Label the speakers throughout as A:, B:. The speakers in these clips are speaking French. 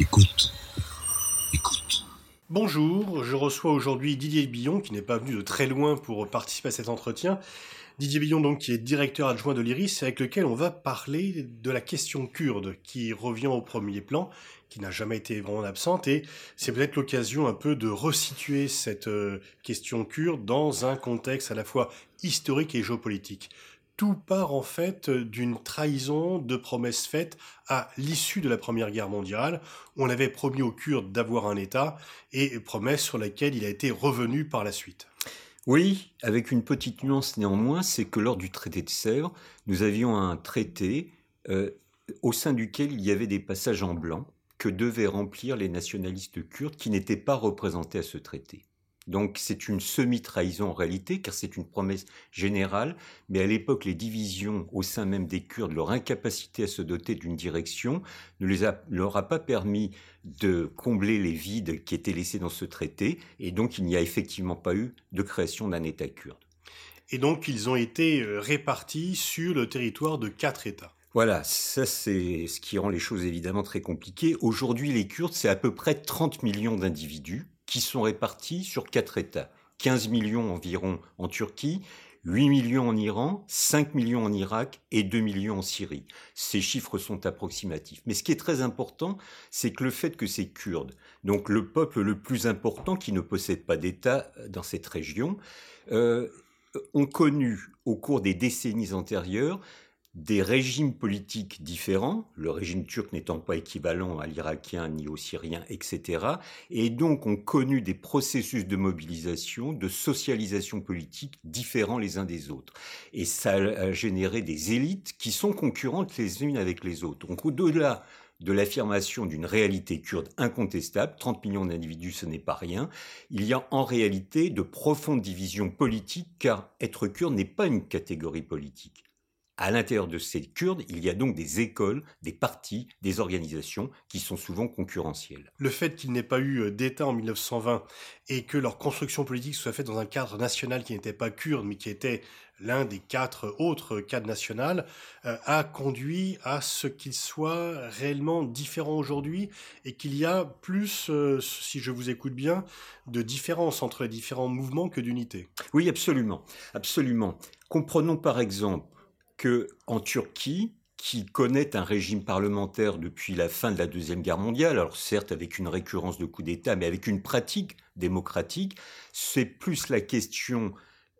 A: Écoute. Écoute.
B: Bonjour, je reçois aujourd'hui Didier Billon, qui n'est pas venu de très loin pour participer à cet entretien. Didier Billon, donc, qui est directeur adjoint de l'IRIS, avec lequel on va parler de la question kurde, qui revient au premier plan, qui n'a jamais été vraiment absente, et c'est peut-être l'occasion un peu de resituer cette euh, question kurde dans un contexte à la fois historique et géopolitique tout part en fait d'une trahison de promesses faites à l'issue de la Première Guerre mondiale. On avait promis aux Kurdes d'avoir un État et promesse sur laquelle il a été revenu par la suite.
C: Oui, avec une petite nuance néanmoins, c'est que lors du traité de Sèvres, nous avions un traité euh, au sein duquel il y avait des passages en blanc que devaient remplir les nationalistes kurdes qui n'étaient pas représentés à ce traité. Donc c'est une semi-trahison en réalité, car c'est une promesse générale, mais à l'époque, les divisions au sein même des Kurdes, leur incapacité à se doter d'une direction, ne les leur a pas permis de combler les vides qui étaient laissés dans ce traité, et donc il n'y a effectivement pas eu de création d'un État kurde.
B: Et donc ils ont été euh, répartis sur le territoire de quatre États.
C: Voilà, ça c'est ce qui rend les choses évidemment très compliquées. Aujourd'hui, les Kurdes, c'est à peu près 30 millions d'individus qui sont répartis sur quatre États. 15 millions environ en Turquie, 8 millions en Iran, 5 millions en Irak et 2 millions en Syrie. Ces chiffres sont approximatifs. Mais ce qui est très important, c'est que le fait que ces Kurdes, donc le peuple le plus important qui ne possède pas d'État dans cette région, euh, ont connu au cours des décennies antérieures des régimes politiques différents, le régime turc n'étant pas équivalent à l'Irakien ni au Syrien, etc., et donc ont connu des processus de mobilisation, de socialisation politique différents les uns des autres. Et ça a généré des élites qui sont concurrentes les unes avec les autres. Donc au-delà de l'affirmation d'une réalité kurde incontestable, 30 millions d'individus ce n'est pas rien, il y a en réalité de profondes divisions politiques car être kurde n'est pas une catégorie politique. À l'intérieur de ces Kurdes, il y a donc des écoles, des partis, des organisations qui sont souvent concurrentielles.
B: Le fait qu'il n'ait pas eu euh, d'État en 1920 et que leur construction politique soit faite dans un cadre national qui n'était pas kurde, mais qui était l'un des quatre autres cadres nationaux, euh, a conduit à ce qu'il soit réellement différent aujourd'hui et qu'il y a plus, euh, si je vous écoute bien, de différence entre les différents mouvements que d'unité.
C: Oui, absolument, absolument. Comprenons par exemple que en Turquie, qui connaît un régime parlementaire depuis la fin de la Deuxième Guerre mondiale, alors certes avec une récurrence de coups d'État, mais avec une pratique démocratique, c'est plus la question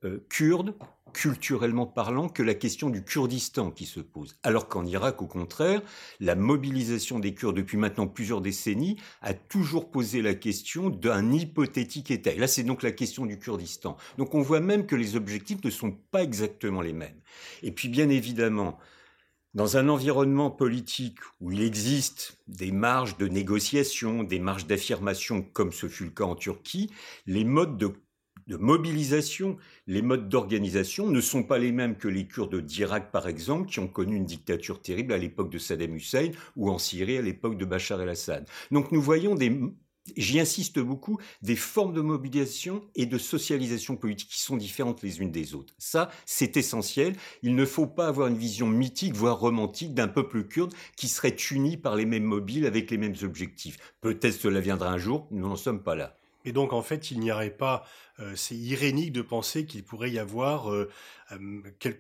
C: euh, kurde culturellement parlant que la question du Kurdistan qui se pose. Alors qu'en Irak, au contraire, la mobilisation des Kurdes depuis maintenant plusieurs décennies a toujours posé la question d'un hypothétique État. Et là, c'est donc la question du Kurdistan. Donc on voit même que les objectifs ne sont pas exactement les mêmes. Et puis bien évidemment, dans un environnement politique où il existe des marges de négociation, des marges d'affirmation, comme ce fut le cas en Turquie, les modes de de mobilisation, les modes d'organisation ne sont pas les mêmes que les Kurdes d'Irak, par exemple, qui ont connu une dictature terrible à l'époque de Saddam Hussein ou en Syrie à l'époque de Bachar el-Assad. Donc nous voyons des, j'y insiste beaucoup, des formes de mobilisation et de socialisation politique qui sont différentes les unes des autres. Ça, c'est essentiel. Il ne faut pas avoir une vision mythique, voire romantique d'un peuple kurde qui serait uni par les mêmes mobiles avec les mêmes objectifs. Peut-être cela viendra un jour, nous n'en sommes pas là.
B: Et donc, en fait, il n'y aurait pas, euh, c'est irénique de penser qu'il pourrait y avoir, euh,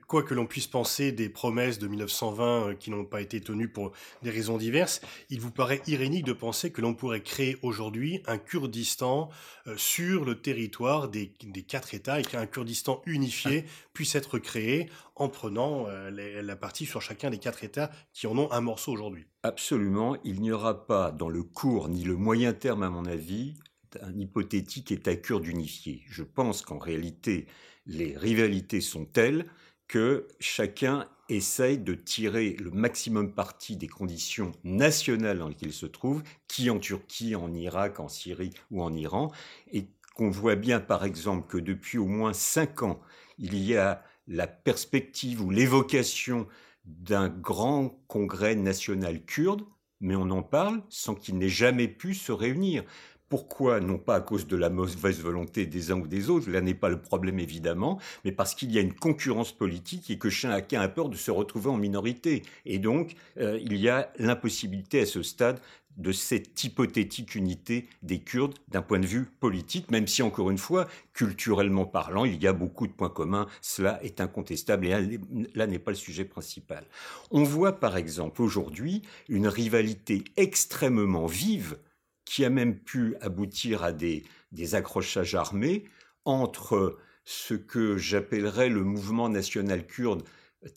B: quoi que l'on puisse penser des promesses de 1920 euh, qui n'ont pas été tenues pour des raisons diverses, il vous paraît irénique de penser que l'on pourrait créer aujourd'hui un Kurdistan sur le territoire des, des quatre États et qu'un Kurdistan unifié puisse être créé en prenant la partie sur chacun des quatre États qui en ont un morceau aujourd'hui.
C: Absolument, il n'y aura pas dans le court ni le moyen terme, à mon avis, un hypothétique État kurde unifié. Je pense qu'en réalité, les rivalités sont telles que chacun essaye de tirer le maximum parti des conditions nationales dans lesquelles il se trouve, qui en Turquie, en Irak, en Syrie ou en Iran, et qu'on voit bien par exemple que depuis au moins cinq ans, il y a la perspective ou l'évocation d'un grand congrès national kurde, mais on en parle sans qu'il n'ait jamais pu se réunir Pourquoi Non pas à cause de la mauvaise volonté des uns ou des autres, là n'est pas le problème évidemment, mais parce qu'il y a une concurrence politique et que chacun a peur de se retrouver en minorité. Et donc, euh, il y a l'impossibilité à ce stade de cette hypothétique unité des Kurdes d'un point de vue politique, même si, encore une fois, culturellement parlant, il y a beaucoup de points communs, cela est incontestable, et là n'est pas le sujet principal. On voit par exemple aujourd'hui une rivalité extrêmement vive qui a même pu aboutir à des, accrochages armés entre ce que j'appellerais le mouvement national kurde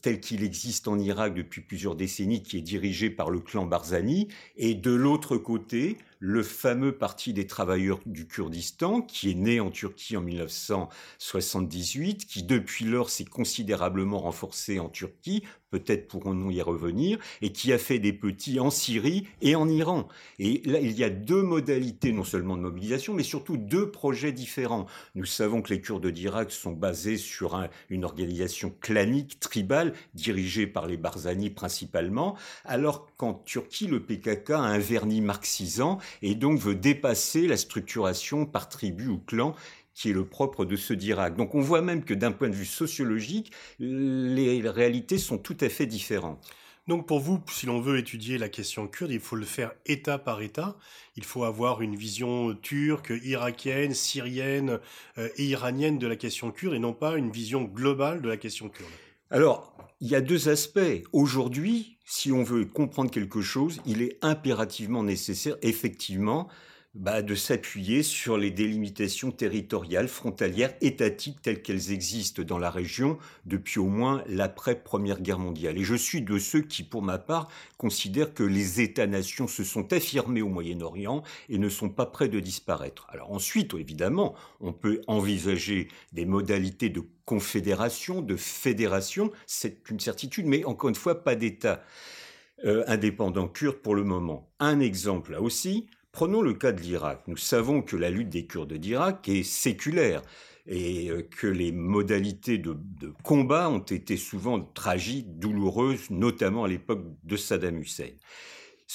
C: tel qu'il existe en Irak depuis plusieurs décennies, qui est dirigé par le clan Barzani, et de l'autre côté, le fameux Parti des travailleurs du Kurdistan, qui est né en Turquie en 1978, qui depuis lors s'est considérablement renforcé en Turquie, peut-être pourrons-nous y revenir, et qui a fait des petits en Syrie et en Iran. Et là, il y a deux modalités non seulement de mobilisation, mais surtout deux projets différents. Nous savons que les Kurdes d'Irak sont basés sur une organisation clanique, tribale, dirigée par les Barzani principalement, alors qu'en Turquie, le PKK a un vernis marxisant et donc veut dépasser la structuration par tribu ou clan qui est le propre de ce d'Irak. Donc on voit même que d'un point de vue sociologique, les réalités sont tout à fait différentes.
B: Donc pour vous, si l'on veut étudier la question kurde, il faut le faire État par État. Il faut avoir une vision turque, irakienne, syrienne euh, et iranienne de la question kurde et non pas une vision globale de la question kurde.
C: Alors, il y a deux aspects. Aujourd'hui, si on veut comprendre quelque chose, il est impérativement nécessaire, effectivement, bah, de s'appuyer sur les délimitations territoriales, frontalières, étatiques telles qu'elles existent dans la région depuis au moins l'après-première guerre mondiale. Et je suis de ceux qui, pour ma part, considèrent que les États-nations se sont affirmés au Moyen-Orient et ne sont pas prêts de disparaître. Alors ensuite, évidemment, on peut envisager des modalités de confédération, de fédération, c'est une certitude, mais encore une fois, pas d'État euh, indépendant kurde pour le moment. Un exemple là aussi, Prenons le cas de l'Irak. Nous savons que la lutte des Kurdes d'Irak est séculaire et euh, que les modalités de, combat ont été souvent tragiques, douloureuses, notamment à l'époque de Saddam Hussein.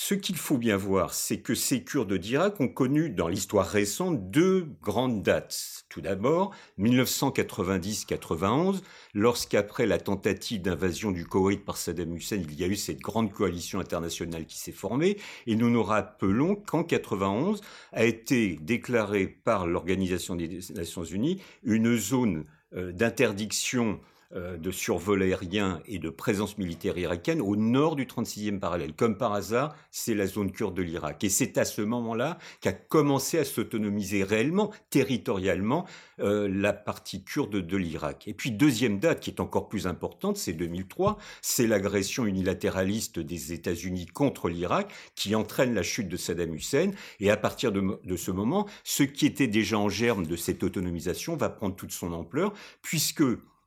C: Ce qu'il faut bien voir, c'est que ces Kurdes d'Irak ont connu dans l'histoire récente deux grandes dates. Tout d'abord, 1990-91, lorsqu'après la tentative d'invasion du Koweït par Saddam Hussein, il y a eu cette grande coalition internationale qui s'est formée, et nous nous rappelons qu'en 91 a été déclarée par l'Organisation des Nations Unies une zone euh, d'interdiction de survol aérien et de présence militaire irakienne au nord du 36e parallèle. Comme par hasard, c'est la zone kurde de l'Irak. Et c'est à ce moment-là qu'a commencé à s'autonomiser réellement, territorialement, euh, la partie kurde de l'Irak. Et puis deuxième date qui est encore plus importante, c'est 2003, c'est l'agression unilatéraliste des États-Unis contre l'Irak qui entraîne la chute de Saddam Hussein. Et à partir de ce moment, ce qui était déjà en germe de cette autonomisation va prendre toute son ampleur, puisque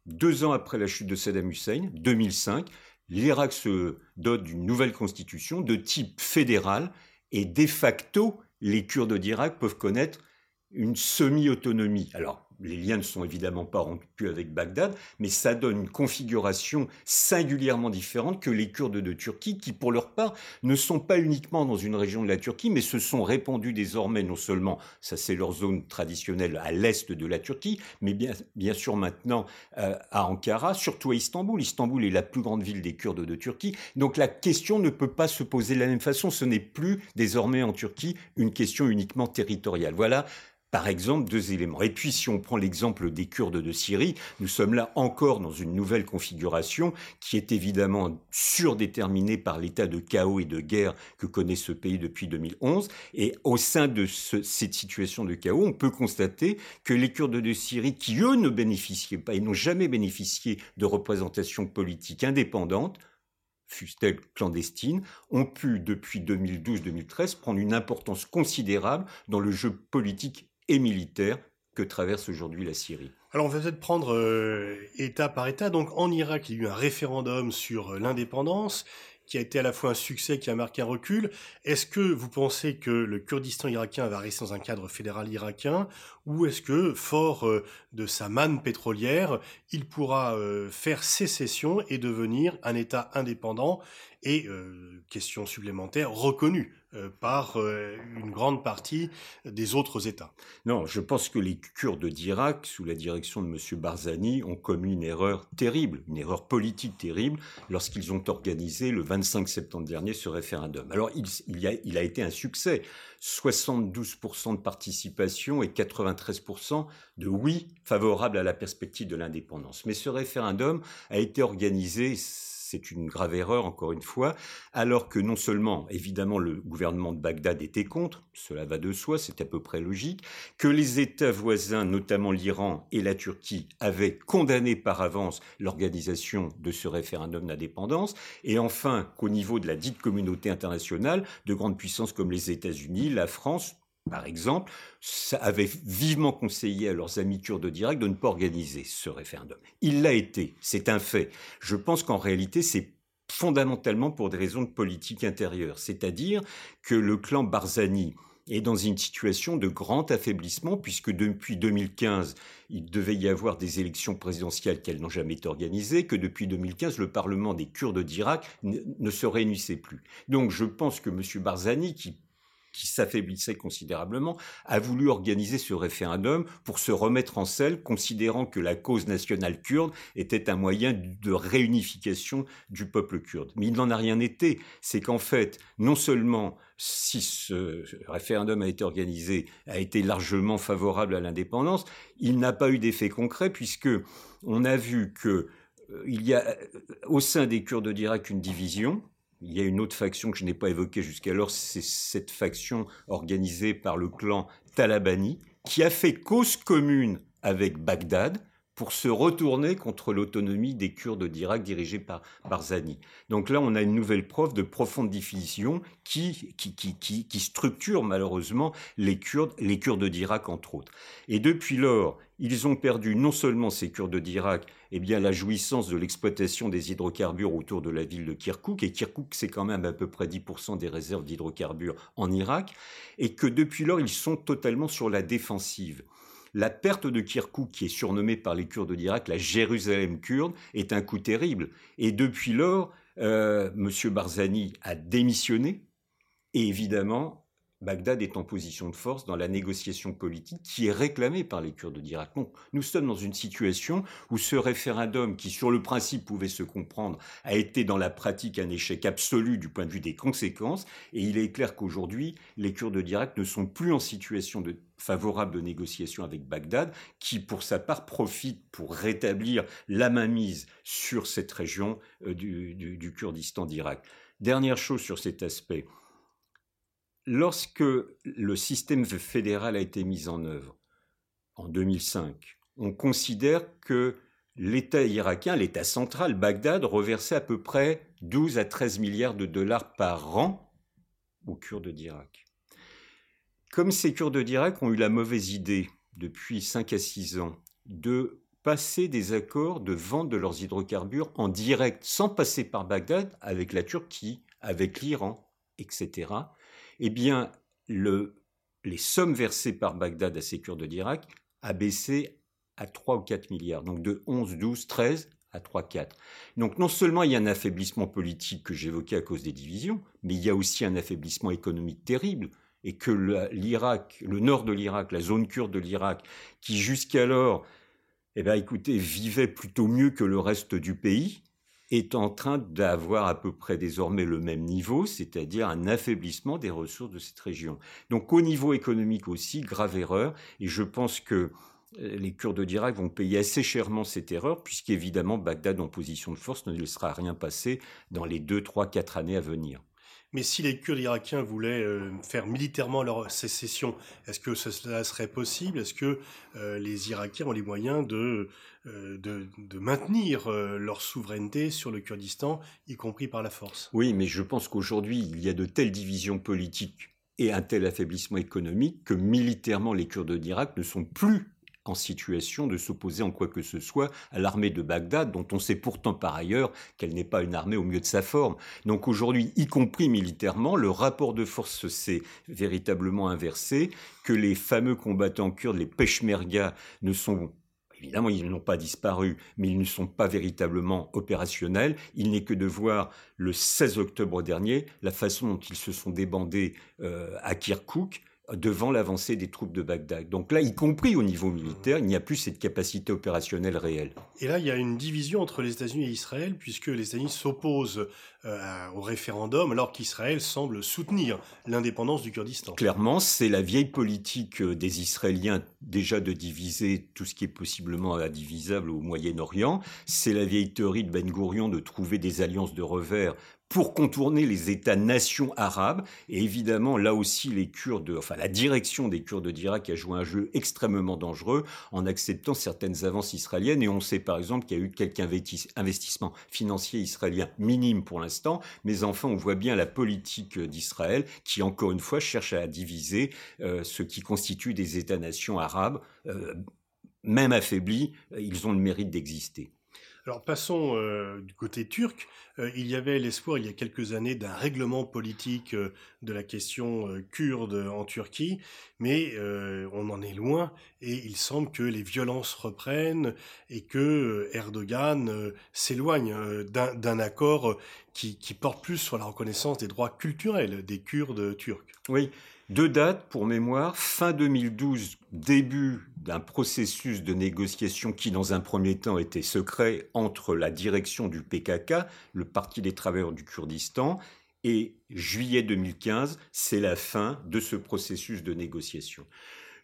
C: deux ans après la chute de Saddam Hussein, 2005, l'Irak se dote d'une nouvelle constitution de type fédéral et de facto, les Kurdes d'Irak peuvent connaître une semi-autonomie. Alors, les liens ne sont évidemment pas rompus avec Bagdad, mais ça donne une configuration singulièrement différente que les Kurdes de Turquie, qui pour leur part ne sont pas uniquement dans une région de la Turquie, mais se sont répandus désormais non seulement, ça c'est leur zone traditionnelle à l'est de la Turquie, mais bien, bien sûr maintenant euh, à Ankara, surtout à Istanbul. Istanbul est la plus grande ville des Kurdes de Turquie, donc la question ne peut pas se poser de la même façon. Ce n'est plus désormais en Turquie une question uniquement territoriale. Voilà par exemple, deux éléments. Et puis, si on prend l'exemple des Kurdes de Syrie, nous sommes là encore dans une nouvelle configuration qui est évidemment surdéterminée par l'état de chaos et de guerre que connaît ce pays depuis 2011. Et au sein de cette situation de chaos, on peut constater que les Kurdes de Syrie, qui eux ne bénéficiaient pas et n'ont jamais bénéficié de représentation politique indépendante, fût-elle clandestine, ont pu, depuis 2012-2013, prendre une importance considérable dans le jeu politique et militaire que traverse aujourd'hui la Syrie.
B: Alors on va peut-être prendre euh, État par État. Donc en Irak, il y a eu un référendum sur euh, l'indépendance qui a été à la fois un succès, qui a marqué un recul. Est-ce que vous pensez que le Kurdistan irakien va rester dans un cadre fédéral irakien ou est-ce que, fort euh, de sa manne pétrolière, il pourra faire sécession et devenir un État indépendant et, question supplémentaire, reconnu par une grande partie des autres États.
C: Non, je pense que les Kurdes d'Irak, sous la direction de M. Barzani, ont commis une erreur terrible, une erreur politique terrible, lorsqu'ils ont organisé le 25 septembre dernier ce référendum. Alors, il, a, a été un succès. 72% de participation et 93% de oui favorable à la perspective de l'indépendance. Mais ce référendum a été organisé c'est une grave erreur, encore une fois, alors que non seulement, évidemment, le gouvernement de Bagdad était contre, cela va de soi, c'est à peu près logique, que les États voisins, notamment l'Iran et la Turquie, avaient condamné par avance l'organisation de ce référendum d'indépendance, et enfin qu'au niveau de la dite communauté internationale, de grandes puissances comme les États-Unis, la France, par exemple, avaient vivement conseillé à leurs amis kurdes d'Irak de ne pas organiser ce référendum. Il l'a été, c'est un fait. Je pense qu'en réalité, c'est fondamentalement pour des raisons de politique intérieure, c'est-à-dire que le clan Barzani est dans une situation de grand affaiblissement, puisque depuis 2015, il devait y avoir des élections présidentielles qu'elles n'ont jamais été organisées, que depuis 2015, le Parlement des Kurdes d'Irak ne se réunissait plus. Donc je pense que M. Barzani, qui qui s'affaiblissait considérablement, a voulu organiser ce référendum pour se remettre en selle, considérant que la cause nationale kurde était un moyen de réunification du peuple kurde. Mais il n'en a rien été. C'est qu'en fait, non seulement si ce référendum a été organisé, a été largement favorable à l'indépendance, il n'a pas eu d'effet concret puisque on a vu que euh, il y a au sein des Kurdes d'Irak une division, il y a une autre faction que je n'ai pas évoquée jusqu'alors, c'est cette faction organisée par le clan Talabani, qui a fait cause commune avec Bagdad pour se retourner contre l'autonomie des Kurdes d'Irak dirigés par Barzani. Donc là, on a une nouvelle preuve de profonde division qui, qui, qui, qui, structure malheureusement les Kurdes, les Kurdes d'Irak entre autres. Et depuis lors, ils ont perdu non seulement ces Kurdes d'Irak, eh bien la jouissance de l'exploitation des hydrocarbures autour de la ville de Kirkouk, et Kirkouk c'est quand même à peu près 10% des réserves d'hydrocarbures en Irak, et que depuis lors ils sont totalement sur la défensive. La perte de Kirkouk, qui est surnommée par les Kurdes d'Irak la Jérusalem kurde, est un coup terrible. Et depuis lors, euh, M. Barzani a démissionné, et évidemment, Bagdad est en position de force dans la négociation politique qui est réclamée par les Kurdes d'Irak. Donc nous sommes dans une situation où ce référendum, qui sur le principe pouvait se comprendre, a été dans la pratique un échec absolu du point de vue des conséquences. Et il est clair qu'aujourd'hui, les Kurdes d'Irak ne sont plus en situation de favorable de négociation avec Bagdad, qui pour sa part profite pour rétablir la mainmise sur cette région euh, du, du Kurdistan d'Irak. Dernière chose sur cet aspect, lorsque le système fédéral a été mis en œuvre en 2005, on considère que l'État irakien, l'État central, Bagdad, reversait à peu près 12 à 13 milliards de dollars par an aux Kurdes d'Irak. Comme ces Kurdes d'Irak ont eu la mauvaise idée, depuis 5 à 6 ans, de passer des accords de vente de leurs hydrocarbures en direct, sans passer par Bagdad, avec la Turquie, avec l'Iran, etc., eh bien, les sommes versées par Bagdad à ces Kurdes d'Irak a baissé à 3 ou 4 milliards, donc de 11, 12, 13 à 3, 4. Donc non seulement il y a un affaiblissement politique que j'évoquais à cause des divisions, mais il y a aussi un affaiblissement économique terrible et que l'Irak, le nord de l'Irak, la zone kurde de l'Irak, qui jusqu'alors, eh bien, écoutez, vivait plutôt mieux que le reste du pays, est en train d'avoir à peu près désormais le même niveau, c'est-à-dire un affaiblissement des ressources de cette région. Donc au niveau économique aussi, grave erreur, et je pense que euh, les Kurdes d'Irak vont payer assez chèrement cette erreur, puisqu'évidemment Bagdad en position de force ne laissera rien passer dans les 2, 3, 4 années à venir.
B: Mais si les Kurdes irakiens voulaient euh, faire militairement leur sécession, est-ce que cela serait possible? Est-ce que euh, les Irakiens ont les moyens de, euh, de, maintenir leur souveraineté sur le Kurdistan, y compris par la force?
C: Oui, mais je pense qu'aujourd'hui, il y a de telles divisions politiques et un tel affaiblissement économique que militairement, les Kurdes d'Irak ne sont plus en situation de s'opposer en quoi que ce soit à l'armée de Bagdad, dont on sait pourtant par ailleurs qu'elle n'est pas une armée au mieux de sa forme. Donc aujourd'hui, y compris militairement, le rapport de force s'est véritablement inversé, que les fameux combattants kurdes, les Peshmerga, ne sont Évidemment, ils n'ont pas disparu, mais ils ne sont pas véritablement opérationnels. Il n'est que de voir le 16 octobre dernier la façon dont ils se sont débandés euh, à Kirkuk devant l'avancée des troupes de Bagdad. Donc là, y compris au niveau militaire, il n'y a plus cette capacité opérationnelle réelle.
B: Et là, il y a une division entre les États-Unis et Israël, puisque les États-Unis s'opposent euh, au référendum, alors qu'Israël semble soutenir l'indépendance du Kurdistan.
C: Clairement, c'est la vieille politique euh, des Israéliens déjà de diviser tout ce qui est possiblement indivisable au Moyen-Orient. C'est la vieille théorie de Ben Gurion de trouver des alliances de revers pour contourner les États-nations arabes. Et évidemment, là aussi, les Kurdes, la direction des Kurdes d'Irak a joué un jeu extrêmement dangereux en acceptant certaines avances israéliennes. Et on sait par exemple qu'il y a eu quelques investissements financiers israéliens minimes pour l'instant, mais enfin, on voit bien la politique d'Israël qui, encore une fois, cherche à diviser euh, ce qui constitue des États-nations arabes. Euh, même affaiblis, ils ont le mérite d'exister.
B: Alors passons euh, du côté turc. Euh, il y avait l'espoir il y a quelques années d'un règlement politique euh, de la question kurde en Turquie, mais on en est loin et il semble que les violences reprennent et que Erdogan s'éloigne d'un accord qui, qui porte plus sur la reconnaissance des droits culturels des Kurdes turcs.
C: Oui, deux dates pour mémoire, fin 2012, début d'un processus de négociation qui, dans un premier temps, était secret entre la direction du PKK, le Parti des travailleurs du Kurdistan, et juillet 2015, c'est la fin de ce processus de négociation.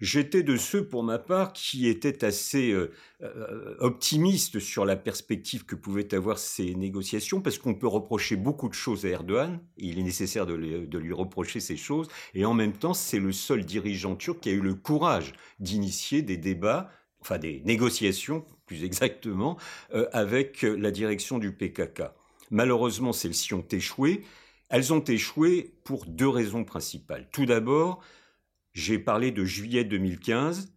C: J'étais de ceux, pour ma part, qui étaient assez euh, euh, optimistes sur la perspective que pouvaient avoir ces négociations, parce qu'on peut reprocher beaucoup de choses à Erdogan, il est nécessaire de, lui reprocher ces choses, et en même temps, c'est le seul dirigeant turc qui a eu le courage d'initier des débats, enfin des négociations, plus exactement, euh, avec la direction du PKK. Malheureusement, celles-ci ont échoué. Elles ont échoué pour deux raisons principales. Tout d'abord, j'ai parlé de juillet 2015.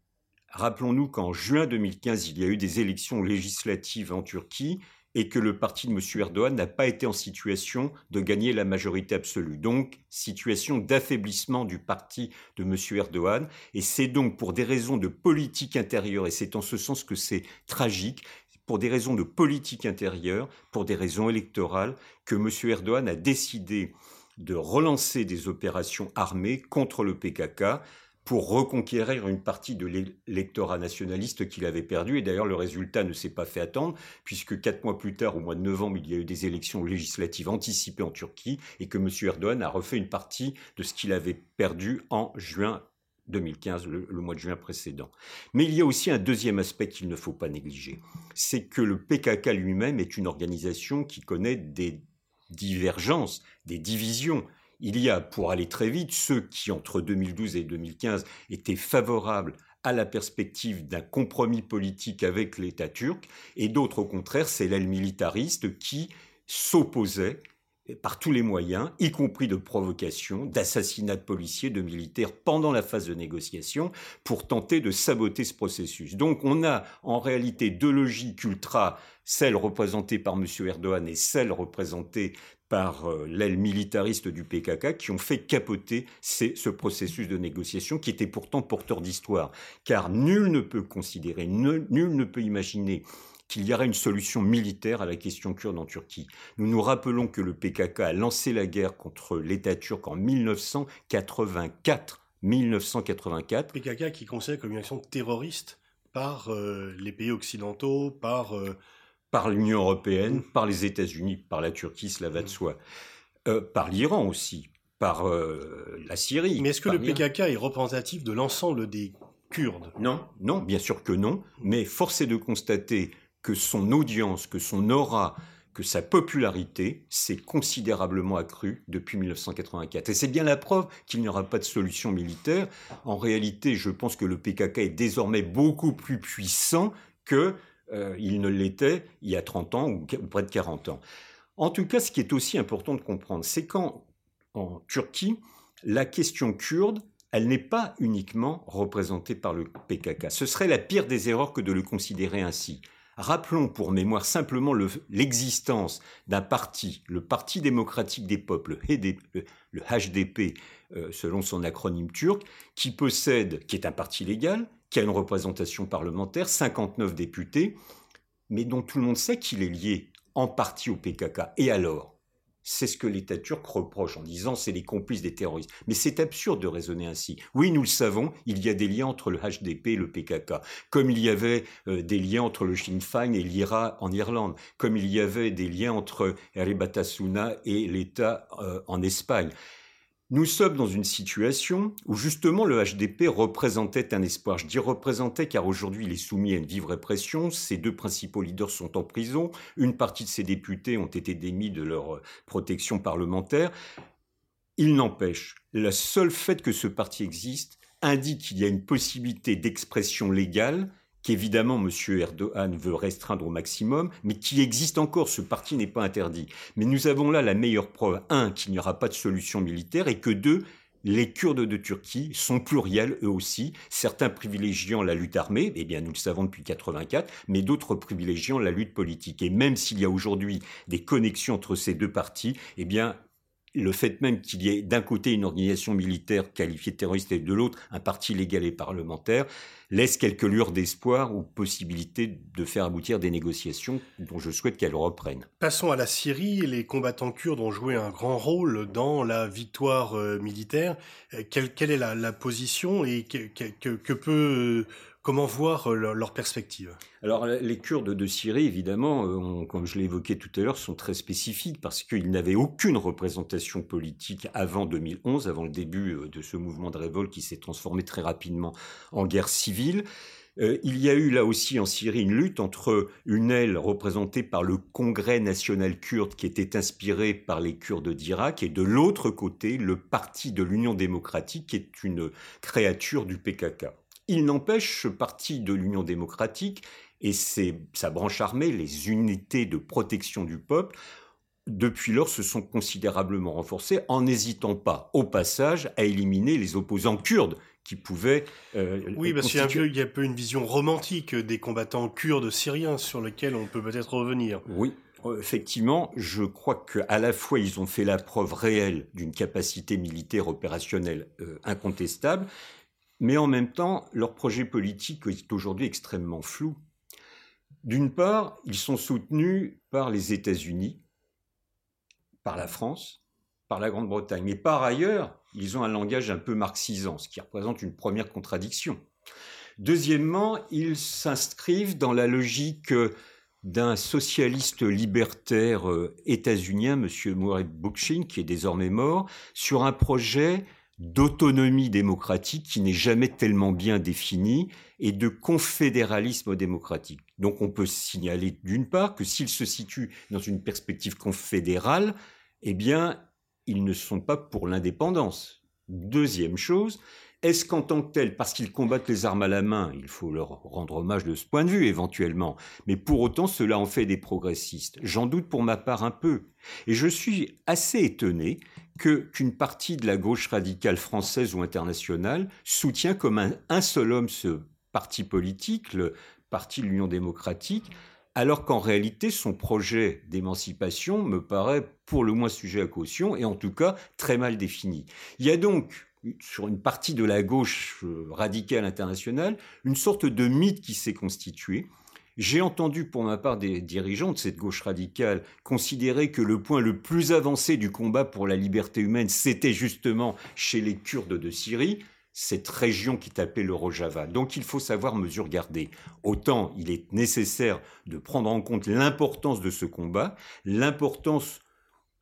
C: Rappelons-nous qu'en juin 2015, il y a eu des élections législatives en Turquie et que le parti de M. Erdogan n'a pas été en situation de gagner la majorité absolue. Donc, situation d'affaiblissement du parti de M. Erdogan. Et c'est donc pour des raisons de politique intérieure, et c'est en ce sens que c'est tragique, pour des raisons de politique intérieure, pour des raisons électorales, que M. Erdogan a décidé de relancer des opérations armées contre le PKK pour reconquérir une partie de l'électorat nationaliste qu'il avait perdu. Et d'ailleurs, le résultat ne s'est pas fait attendre, puisque quatre mois plus tard, au mois de novembre, il y a eu des élections législatives anticipées en Turquie, et que M. Erdogan a refait une partie de ce qu'il avait perdu en juin 2015, le, le, mois de juin précédent. Mais il y a aussi un deuxième aspect qu'il ne faut pas négliger, c'est que le PKK lui-même est une organisation qui connaît des divergences, des divisions. Il y a, pour aller très vite, ceux qui, entre 2012 et 2015, étaient favorables à la perspective d'un compromis politique avec l'État turc, et d'autres, au contraire, c'est l'aile militariste qui s'opposait par tous les moyens, y compris de provocation, d'assassinat de policiers, de militaires pendant la phase de négociation, pour tenter de saboter ce processus. Donc on a en réalité deux logiques ultra, celle représentée par M. Erdogan et celle représentée par euh, l'aile militariste du PKK qui ont fait capoter ce processus de négociation qui était pourtant porteur d'histoire. Car nul ne peut considérer, nul ne peut imaginer qu'il y aurait une solution militaire à la question kurde en Turquie. Nous nous rappelons que le PKK a lancé la guerre contre l'État turc en 1984. 1984.
B: PKK qui est considéré comme une action terroriste par euh, les pays occidentaux, par...
C: Euh, par l'Union européenne, mm. par les États-Unis, par la Turquie, cela va de mm. soi. Euh, par l'Iran aussi, par la Syrie.
B: Mais est-ce que le PKK est représentatif de l'ensemble des Kurdes?
C: Non, non, bien sûr que non, mais force est de constater que son audience, que son aura, que sa popularité s'est considérablement accrue depuis 1984. Et c'est bien la preuve qu'il n'y aura pas de solution militaire. En réalité, je pense que le PKK est désormais beaucoup plus puissant qu'il euh, ne l'était il y a 30 ans ou près de 40 ans. En tout cas, ce qui est aussi important de comprendre, c'est qu'en en Turquie, la question kurde, elle n'est pas uniquement représentée par le PKK. Ce serait la pire des erreurs que de le considérer ainsi. Rappelons pour mémoire simplement l'existence d'un parti, le Parti démocratique des peuples, le HDP, euh, selon son acronyme turc, qui possède, qui est un parti légal, qui a une représentation parlementaire, 59 députés, mais dont tout le monde sait qu'il est lié en partie au PKK. Et alors? C'est ce que l'État turc reproche en disant c'est les complices des terroristes. Mais c'est absurde de raisonner ainsi. Oui, nous le savons, il y a des liens entre le HDP et le PKK, comme il y avait euh, des liens entre le Sinn Féin et l'IRA en Irlande, comme il y avait des liens entre Eribatasuna et l'État euh, en Espagne. Nous sommes dans une situation où justement le HDP représentait un espoir. Je dis représentait car aujourd'hui il est soumis à une vive répression. Ses deux principaux leaders sont en prison. Une partie de ses députés ont été démis de leur euh, protection parlementaire. Il n'empêche, le seul fait que ce parti existe indique qu'il y a une possibilité d'expression légale qu'évidemment M. Erdogan veut restreindre au maximum, mais qui existe encore. Ce parti n'est pas interdit. Mais nous avons là la meilleure preuve, un, qu'il n'y aura pas de solution militaire, et que deux, les Kurdes de Turquie sont pluriels eux aussi, certains privilégiant la lutte armée, eh bien nous le savons depuis 84, mais d'autres privilégiant la lutte politique. Et même s'il y a aujourd'hui des connexions entre ces deux partis, eh bien le fait même qu'il y ait d'un côté une organisation militaire qualifiée de terroriste et de l'autre un parti légal et parlementaire laisse quelques lueurs d'espoir ou possibilité de faire aboutir des négociations dont je souhaite qu'elles reprennent.
B: Passons à la Syrie. Les combattants kurdes ont joué un grand rôle dans la victoire euh, militaire. Euh, quelle, est la, position et que peut Comment voir euh, leur perspective?
C: Alors les Kurdes de Syrie, évidemment, euh, comme je l'ai évoqué tout à l'heure, sont très spécifiques parce qu'ils n'avaient aucune représentation politique avant 2011, avant le début euh, de ce mouvement de révolte qui s'est transformé très rapidement en guerre civile. il y a eu là aussi en Syrie une lutte entre une aile représentée par le Congrès national kurde qui était inspiré par les Kurdes d'Irak et de l'autre côté le Parti de l'Union démocratique qui est une créature du PKK. Il n'empêche, ce parti de l'Union démocratique et sa branche armée, les unités de protection du peuple, depuis lors se sont considérablement renforcés en n'hésitant pas, au passage, à éliminer les opposants kurdes qui pouvaient...
B: Euh, oui, parce qu'il y, a un peu une vision romantique des combattants kurdes syriens sur lesquels on peut peut-être revenir.
C: Oui, effectivement, je crois qu'à la fois ils ont fait la preuve réelle d'une capacité militaire opérationnelle euh, incontestable, mais en même temps, leur projet politique est aujourd'hui extrêmement flou. D'une part, ils sont soutenus par les États-Unis, par la France, par la Grande-Bretagne, mais par ailleurs, ils ont un langage un peu marxisant, ce qui représente une première contradiction. Deuxièmement, ils s'inscrivent dans la logique d'un socialiste libertaire euh, états-unien, M. Murray Bookchin, qui est désormais mort, sur un projet d'autonomie démocratique qui n'est jamais tellement bien définie et de confédéralisme démocratique. Donc on peut signaler d'une part que s'ils se situent dans une perspective confédérale, eh bien, ils ne sont pas pour l'indépendance. Deuxième chose, est-ce qu'en tant que tel, parce qu'ils combattent les armes à la main, il faut leur rendre hommage de ce point de vue éventuellement, mais pour autant cela en fait des progressistes? J'en doute pour ma part un peu. Et je suis assez étonné que qu'une partie de la gauche radicale française ou internationale soutient comme un, un seul homme ce parti politique, le parti de l'Union démocratique, alors qu'en réalité, son projet d'émancipation me paraît pour le moins sujet à caution et en tout cas très mal défini. Il y a donc sur une partie de la gauche euh, radicale internationale, une sorte de mythe qui s'est constitué. J'ai entendu pour ma part des dirigeants de cette gauche radicale considérer que le point le plus avancé du combat pour la liberté humaine, c'était justement chez les Kurdes de Syrie, cette région qui appelée le Rojava. Donc il faut savoir mesure garder. Autant il est nécessaire de prendre en compte l'importance de ce combat, l'importance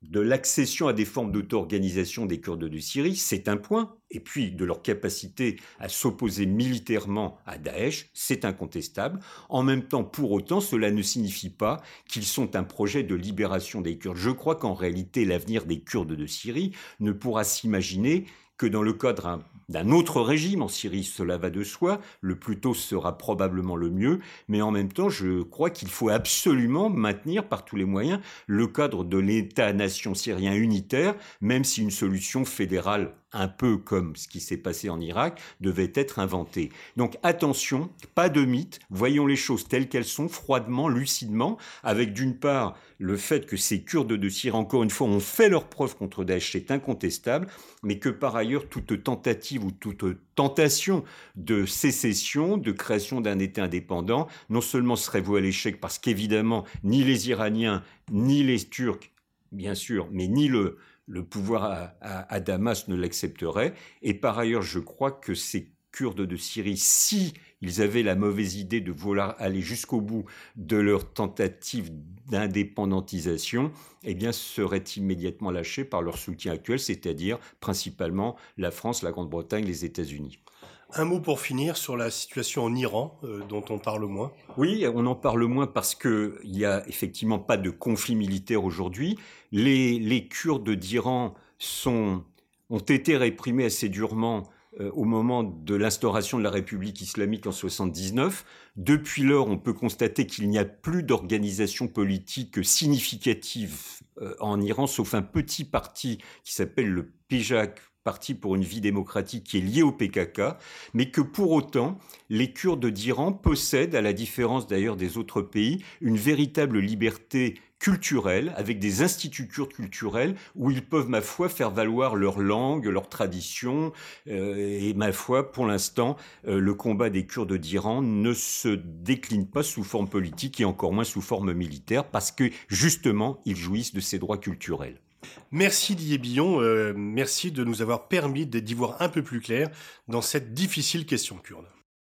C: de l'accession à des formes d'auto-organisation des Kurdes de Syrie, c'est un point, et puis de leur capacité à s'opposer militairement à Daesh, c'est incontestable. En même temps, pour autant, cela ne signifie pas qu'ils sont un projet de libération des Kurdes. Je crois qu'en réalité, l'avenir des Kurdes de Syrie ne pourra s'imaginer que dans le cadre d'un autre régime en Syrie, cela va de soi, le plus tôt sera probablement le mieux, mais en même temps, je crois qu'il faut absolument maintenir par tous les moyens le cadre de l'État-nation syrien unitaire, même si une solution fédérale un peu comme ce qui s'est passé en Irak, devait être inventé. Donc attention, pas de mythe, voyons les choses telles qu'elles sont, froidement, lucidement, avec d'une part le fait que ces Kurdes de Syrie, encore une fois, ont fait leur preuve contre Daesh, c'est incontestable, mais que par ailleurs, toute tentative ou toute tentation de sécession, de création d'un État indépendant, non seulement serait vouée à l'échec parce qu'évidemment, ni les Iraniens, ni les Turcs, bien sûr, mais ni le, le pouvoir à, Damas ne l'accepterait. Et par ailleurs, je crois que ces Kurdes de Syrie, si ils avaient la mauvaise idée de vouloir aller jusqu'au bout de leur tentative d'indépendantisation, eh seraient immédiatement lâchés par leur soutien actuel, c'est-à-dire principalement la France, la Grande-Bretagne, les États-Unis.
B: Un mot pour finir sur la situation en Iran, euh, dont on parle moins.
C: Oui, on en parle moins parce qu'il n'y a effectivement pas de conflit militaire aujourd'hui. Les, les Kurdes d'Iran sont, ont été réprimés assez durement euh, au moment de l'instauration de la République islamique en 79. Depuis lors, on peut constater qu'il n'y a plus d'organisation politique significative euh, en Iran, sauf un petit parti qui s'appelle le PJAK, parti pour une vie démocratique qui est lié au PKK, mais que pour autant, les Kurdes d'Iran possèdent, à la différence d'ailleurs des autres pays, une véritable liberté culturelle, avec des instituts kurdes culturels où ils peuvent, ma foi, faire valoir leur langue, leur tradition. Euh, et ma foi, pour l'instant, euh, le combat des Kurdes d'Iran ne se décline pas sous forme politique et encore moins sous forme militaire parce que justement, ils jouissent de ces droits culturels.
B: Merci Didier Billon, euh, merci de nous avoir permis d'y voir un peu plus clair dans cette difficile question kurde.